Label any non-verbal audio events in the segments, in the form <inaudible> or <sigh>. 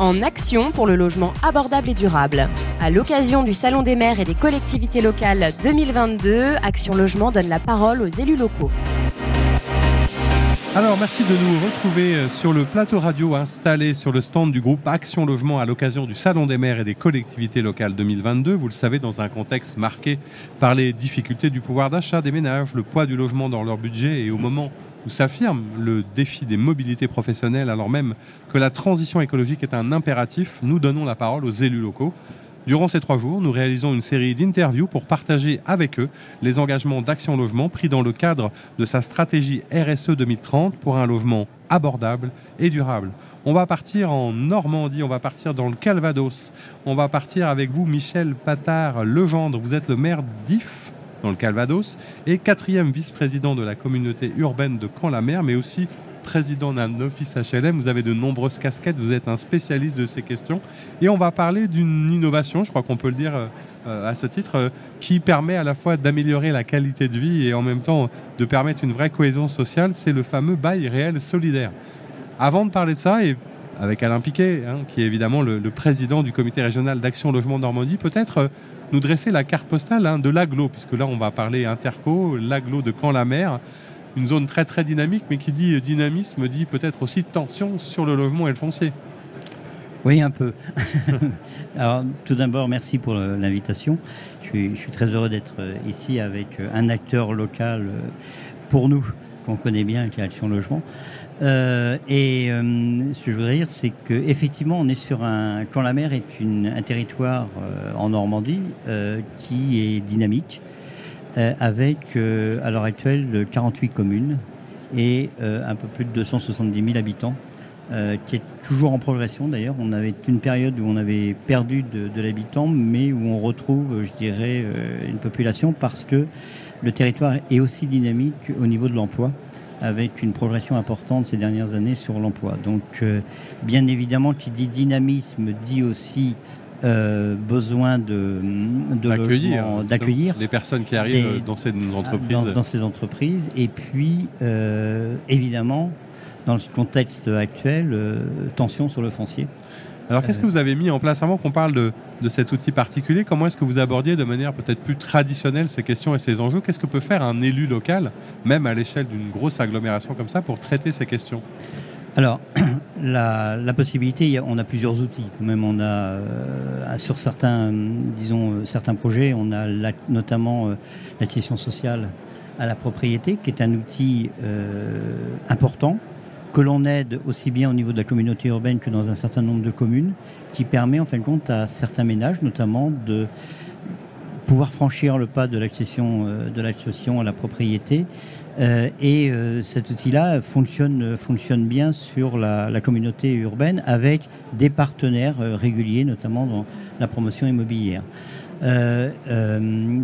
en action pour le logement abordable et durable. À l'occasion du Salon des maires et des collectivités locales 2022, Action Logement donne la parole aux élus locaux. Alors merci de nous retrouver euh, sur le plateau radio installé sur le stand du groupe Action Logement à l'occasion du Salon des maires et des collectivités locales 2022. Vous le savez, dans un contexte marqué par les difficultés du pouvoir d'achat des ménages, le poids du logement dans leur budget et au moment s'affirme le défi des mobilités professionnelles alors même que la transition écologique est un impératif, nous donnons la parole aux élus locaux. Durant ces trois jours, nous réalisons une série d'interviews pour partager avec eux les engagements d'Action Logement pris dans le cadre de sa stratégie RSE 2030 pour un logement abordable et durable. On va partir en Normandie, on va partir dans le Calvados, on va partir avec vous Michel Patard-Legendre, vous êtes le maire d'If dans le Calvados et quatrième vice-président de la communauté urbaine de Camp-la-Mer, mais aussi président d'un office HLM, vous avez de nombreuses casquettes, vous êtes un spécialiste de ces questions. Et on va parler d'une innovation, je crois qu'on peut le dire euh, à ce titre, euh, qui permet à la fois d'améliorer la qualité de vie et en même temps de permettre une vraie cohésion sociale, c'est le fameux bail réel solidaire. Avant de parler de ça, et avec Alain Piquet, hein, qui est évidemment le, président du comité régional d'action logement Normandie, peut-être euh, nous dresser la carte postale hein, de l'aglo, puisque là on va parler interco, l'aglo de Camp-la-Mer une zone très très dynamique, mais qui dit dynamisme dit peut-être aussi tension sur le logement et le foncier. Oui, un peu. <laughs> Alors, tout d'abord, merci pour l'invitation. Je, suis, très heureux d'être euh, ici avec euh, un acteur local pour nous, qu'on connaît bien, qui est Action Logement. Et ce que je voudrais dire, c'est qu'effectivement, on est sur un. Quand la mer est un territoire en Normandie qui est dynamique, euh, avec euh, à l'heure actuelle 48 communes et euh, un peu plus de 270 000 habitants, qui est toujours en progression d'ailleurs. On avait une période où on avait perdu de, l'habitant, mais où on retrouve, je dirais, une population parce que le territoire est aussi dynamique au niveau de l'emploi avec une progression importante ces dernières années sur l'emploi. Donc, bien évidemment, qui dit dynamisme dit aussi euh, besoin de, d'accueillir les personnes qui arrivent dans ces entreprises. Dans, ces entreprises. Et puis, euh, évidemment, dans le contexte actuel, euh, tension sur le foncier. Alors, qu'est-ce que vous avez mis en place avant qu'on parle de, cet outil particulier? Comment est-ce que vous abordiez de manière peut-être plus traditionnelle ces questions et ces enjeux? Qu'est-ce que peut faire un élu local, même à l'échelle d'une grosse agglomération comme ça, pour traiter ces questions? Alors, <clears throat> la, possibilité, on a plusieurs outils. Même euh, sur euh, certains projets, on a notamment euh, l'accession sociale à la propriété, qui est un outil important que l'on aide aussi bien au niveau de la communauté urbaine que dans un certain nombre de communes, qui permet en fin de compte à certains ménages, notamment, de pouvoir franchir le pas de l'accession de l'accession à la propriété euh, et euh, cet outil-là fonctionne, fonctionne bien sur la, communauté urbaine avec des partenaires euh, réguliers, notamment dans la promotion immobilière.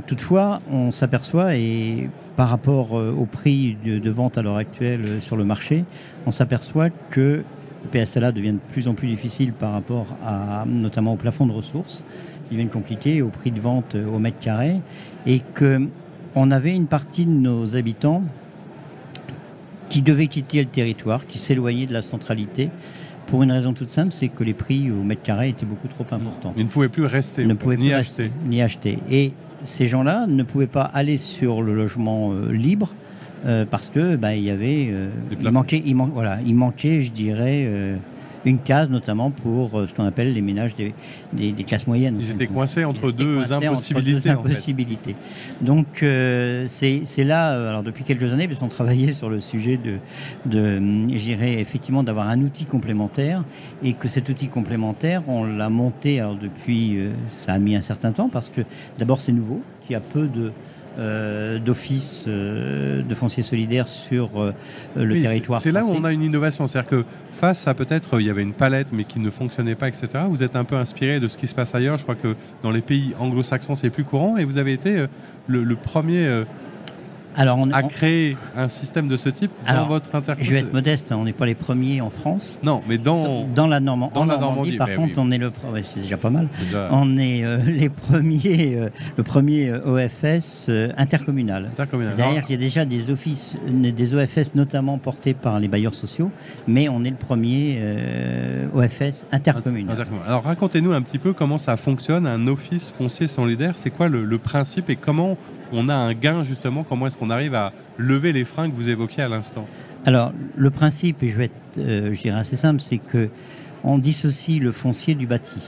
Toutefois, on s'aperçoit, et par rapport au prix de, vente à l'heure actuelle sur le marché, on s'aperçoit que le PSLA devient de plus en plus difficile par rapport à, notamment au plafond de ressources, il devient compliqué au prix de vente au mètre carré, et que on avait une partie de nos habitants qui devaient quitter le territoire, qui s'éloignaient de la centralité. Pour une raison toute simple, c'est que les prix au mètre carré étaient beaucoup trop importants. Ils ne pouvaient plus rester, ne pouvaient ni, acheter. ni acheter. Et ces gens-là ne pouvaient pas aller sur le logement euh, libre euh, parce que bah, il y avait, euh, il manquait, il voilà, il manquait, je dirais une case notamment pour euh, ce qu'on appelle les ménages des, classes moyennes. Ils étaient coincés entre, deux, impossibilités, Donc euh, c'est là, euh, alors depuis quelques années, parce qu'on travaillait sur le sujet de, de j'irais effectivement d'avoir un outil complémentaire et que cet outil complémentaire, on l'a monté alors depuis, ça a mis un certain temps parce que d'abord c'est nouveau, qu'il y a peu de euh, d'office euh, de foncier solidaire sur euh, le territoire. C'est là où on a une innovation. C'est-à-dire que face à peut-être, il y avait une palette mais qui ne fonctionnait pas, etc., vous êtes un peu inspiré de ce qui se passe ailleurs. Je crois que dans les pays anglo-saxons, c'est plus courant et vous avez été le premier alors on, a créé un système de ce type dans votre intercommunalité Je vais être modeste, on n'est pas les premiers en France. Non, mais dans, dans la, Normandie, dans la Normandie, par ben contre, on est le c'est déjà pas mal. On est euh, <laughs> les premiers, euh, le premier euh, OFS intercommunal. intercommunal. Derrière, il y a déjà des offices, des OFS notamment portés par les bailleurs sociaux, mais on est le premier OFS intercommunal. Alors racontez-nous un petit peu comment ça fonctionne, un office foncier solidaire. C'est quoi le, principe et comment on a un gain justement Comment est-ce qu'on arrive à lever les freins que vous évoquiez à l'instant Alors le principe, et je vais être, euh, je dirais assez simple, c'est que on dissocie le foncier du bâti.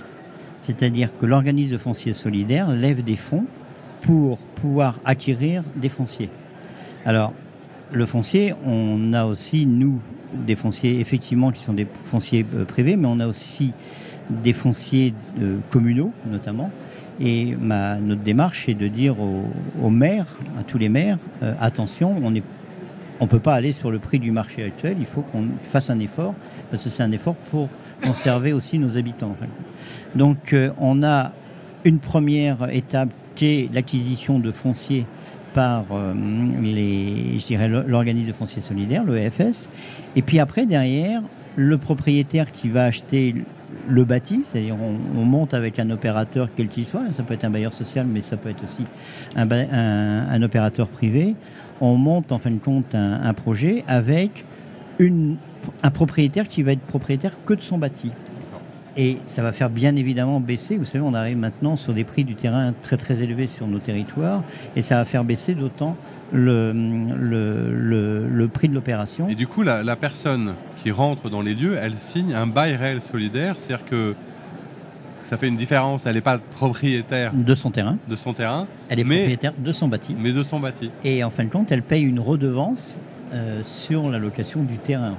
C'est-à-dire que l'organisme de foncier solidaire lève des fonds pour pouvoir acquérir des fonciers. Alors, le foncier, on a aussi, nous, des fonciers effectivement qui sont des fonciers euh, privés, mais on a aussi des fonciers euh, communaux notamment. Et notre démarche est de dire aux, maires, à tous les maires, euh, attention, on ne on peut pas aller sur le prix du marché actuel, il faut qu'on fasse un effort, parce que c'est un effort pour conserver aussi nos habitants. Donc on a une première étape qui est l'acquisition de fonciers par euh, les, je dirais, l'organisme de foncier solidaire, le EFS. Et puis après, derrière, le propriétaire qui va acheter le bâti, c'est-à-dire on, monte avec un opérateur quel qu'il soit, ça peut être un bailleur social, mais ça peut être aussi un, opérateur privé, on monte en fin de compte un, projet avec un propriétaire qui va être propriétaire que de son bâti. Et ça va faire bien évidemment baisser. Vous savez, on arrive maintenant sur des prix du terrain très très élevés sur nos territoires. Et ça va faire baisser d'autant le, le, prix de l'opération. Et du coup, la, personne qui rentre dans les lieux, elle signe un bail réel solidaire. C'est-à-dire que ça fait une différence. Elle n'est pas propriétaire de son terrain. De son terrain. Elle est propriétaire de son bâti. Mais de son bâti. Et en fin de compte, elle paye une redevance euh, sur la location du terrain,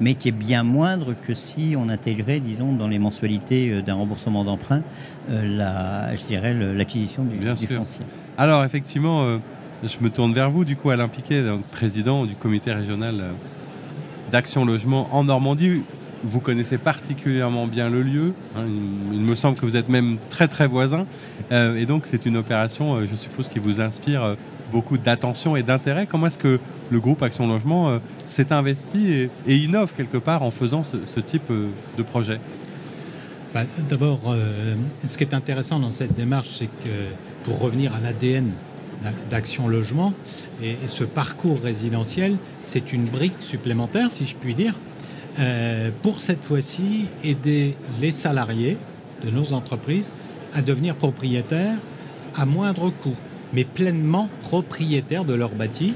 mais qui est bien moindre que si on intégrait, disons, dans les mensualités euh, d'un remboursement d'emprunt, euh, la, je dirais, l'acquisition du, du foncier. Alors, effectivement, je me tourne vers vous, du coup, Alain Piquet, président du comité régional d'Action Logement en Normandie. Vous connaissez particulièrement bien le lieu. Hein, il, me semble que vous êtes même très très voisin. et donc, c'est une opération, je suppose, qui vous inspire beaucoup d'attention et d'intérêt. Comment est-ce que le groupe Action Logement euh, s'est investi et, innove quelque part en faisant ce, type euh, de projet? Bah, D'abord, euh, ce qui est intéressant dans cette démarche, c'est que pour revenir à l'ADN d'Action Logement et, ce parcours résidentiel, c'est une brique supplémentaire, si je puis dire, pour cette fois-ci aider les salariés de nos entreprises à devenir propriétaires à moindre coût mais pleinement propriétaires de leur bâti.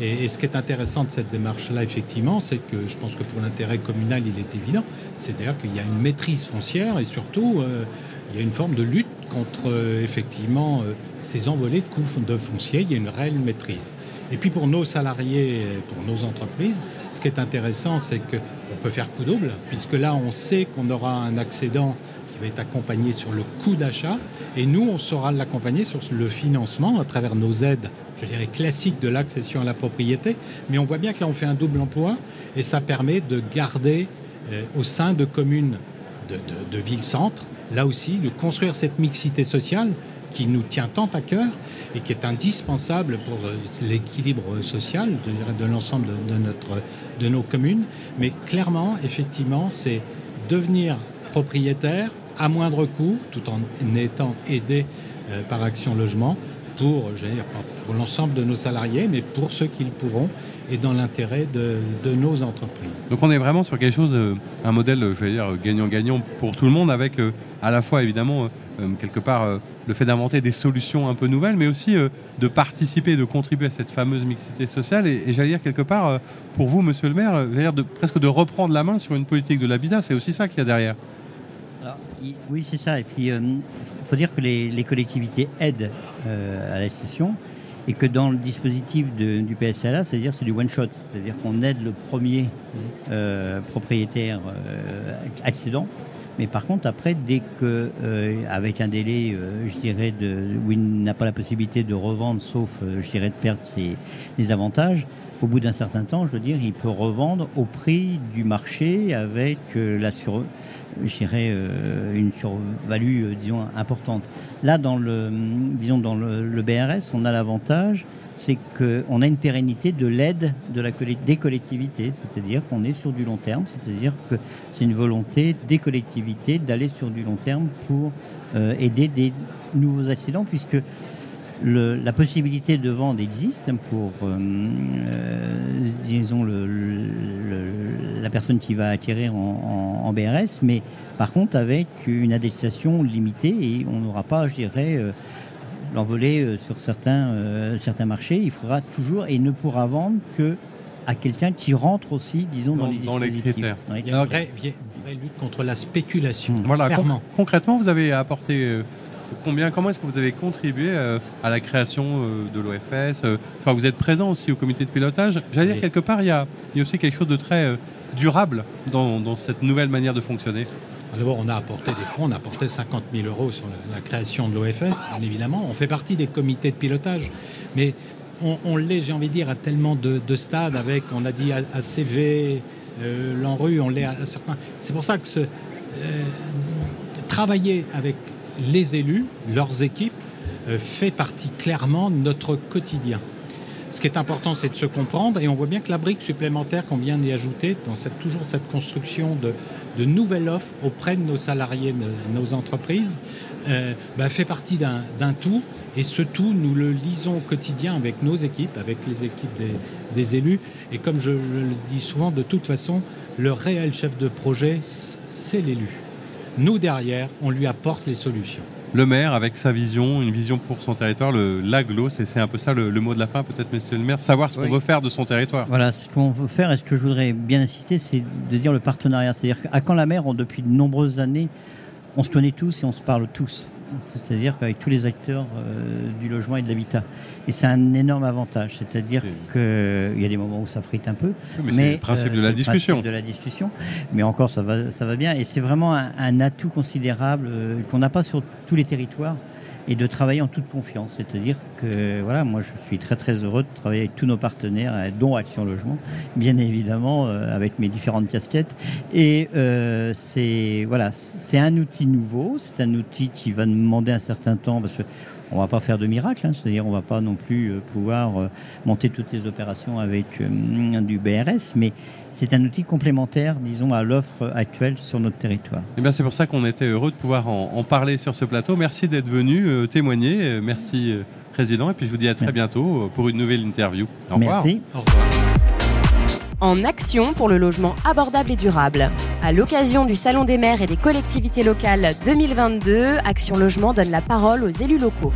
Et, ce qui est intéressant de cette démarche-là, effectivement, c'est que je pense que pour l'intérêt communal, il est évident. C'est-à-dire qu'il y a une maîtrise foncière et surtout, euh, il y a une forme de lutte contre, euh, effectivement, euh, ces envolées de coûts de foncier. Il y a une réelle maîtrise. Et puis pour nos salariés, pour nos entreprises, ce qui est intéressant, c'est qu'on peut faire coup double, puisque là, on sait qu'on aura un accédant va être accompagné sur le coût d'achat et nous, on saura l'accompagner sur le financement à travers nos aides, je dirais classiques de l'accession à la propriété. Mais on voit bien que là, on fait un double emploi et ça permet de garder euh, au sein de communes de, de, ville-centre, là aussi, de construire cette mixité sociale qui nous tient tant à cœur et qui est indispensable pour euh, l'équilibre social de, l'ensemble de, de nos communes. Mais clairement, effectivement, c'est devenir propriétaire, à moindre coût, tout en étant aidé euh, par Action Logement pour, l'ensemble de nos salariés, mais pour ceux qui le pourront et dans l'intérêt de, nos entreprises. Donc on est vraiment sur quelque chose, euh, un modèle, je dire, gagnant-gagnant pour tout le monde, avec à la fois évidemment quelque part le fait d'inventer des solutions un peu nouvelles, mais aussi de participer, de contribuer à cette fameuse mixité sociale. Et, j'allais dire quelque part, pour vous, monsieur le maire, de, presque de reprendre la main sur une politique de l'habitat, c'est aussi ça qu'il y a derrière oui, c'est ça. Et puis, il euh, faut dire que les, collectivités aident euh, à l'accession et que dans le dispositif du PSLA, c'est-à-dire c'est du one shot, c'est-à-dire qu'on aide le premier mmh. euh, propriétaire accédant. Mais par contre, après, dès que, avec un délai, je dirais, de, où il n'a pas la possibilité de revendre, sauf, je dirais, de perdre ses, avantages, au bout d'un certain temps, je veux dire, il peut revendre au prix du marché avec la sur, euh, une survalue, euh, disons, importante. Là, dans le, disons, dans le, BRS, on a l'avantage, c'est qu'on a une pérennité de l'aide de la, des collectivités, c'est-à-dire qu'on est sur du long terme, c'est-à-dire que c'est une volonté des collectivités d'aller sur du long terme pour euh, aider des nouveaux accidents, puisque la possibilité de vendre existe pour, disons, la personne qui va acquérir en, BRS, mais par contre avec une indexation limitée et on n'aura pas, je dirais, l'envoler sur certains, certains marchés. Il faudra toujours et ne pourra vendre que à quelqu'un qui rentre aussi, disons, dans, les, dans les critères. Il y a une vraie, lutte contre la spéculation. Mmh. Voilà, concrètement, vous avez apporté euh, combien Comment est-ce que vous avez contribué euh, à la création euh, de l'OFS Enfin, vous êtes présent aussi au comité de pilotage. J'allais dire quelque part, il y, a, il y, a, aussi quelque chose de très durable dans, dans, cette nouvelle manière de fonctionner. D'abord, on a apporté des fonds, on a apporté 50 000 euros sur la, la création de l'OFS, bien évidemment. On fait partie des comités de pilotage, mais on, l'est, j'ai envie de dire, à tellement de, stades avec, on a dit à, CV, euh, l'ANRU, on l'est à, certains. C'est pour ça que ce, euh, travailler avec les élus, leurs équipes, euh, fait partie clairement de notre quotidien. Ce qui est important, c'est de se comprendre, et on voit bien que la brique supplémentaire qu'on vient d'y ajouter, dans cette, toujours cette construction de, nouvelles offres auprès de nos salariés, de nos entreprises, bah, fait partie d'un tout et ce tout, nous le lisons au quotidien avec nos équipes, avec les équipes des, élus. Et comme je, le dis souvent, de toute façon, le réel chef de projet, c'est l'élu. Nous, derrière, on lui apporte les solutions. Le maire, avec sa vision, une vision pour son territoire, l'aglo, c'est un peu ça le, mot de la fin, peut-être, monsieur le maire, savoir ce qu'on veut faire de son territoire. Voilà, ce qu'on veut faire, et ce que je voudrais bien insister, c'est de dire le partenariat. C'est-à-dire qu'à quand la mer, depuis de nombreuses années, on se connaît tous et on se parle tous c'est-à-dire qu'avec tous les acteurs euh, du logement et de l'habitat. Et c'est un énorme avantage, c'est-à-dire qu'il y a des moments où ça frite un peu. mais, c'est le principe de la discussion. de la discussion. Mais encore, ça va, ça va bien. Et c'est vraiment un, atout considérable euh, qu'on n'a pas sur tous les territoires et de travailler en toute confiance. C'est-à-dire que voilà, moi je suis très très heureux de travailler avec tous nos partenaires, euh, dont Action Logement, bien évidemment, euh, avec mes différentes casquettes. Et euh, c'est voilà, c'est un outil nouveau, c'est un outil qui va demander un certain temps parce que on va pas faire de miracle, hein. c'est-à-dire on va pas non plus pouvoir monter toutes les opérations avec du BRS, mais c'est un outil complémentaire, disons, à l'offre actuelle sur notre territoire. Et eh bien c'est pour ça qu'on était heureux de pouvoir en, parler sur ce plateau. Merci d'être venu euh, témoigner. Euh, merci, euh, Président. Et puis je vous dis à très bientôt pour une nouvelle interview. Au revoir. Merci. Au revoir. En action pour le logement abordable et durable. À l'occasion du Salon des maires et des collectivités locales 2022, Action Logement donne la parole aux élus locaux.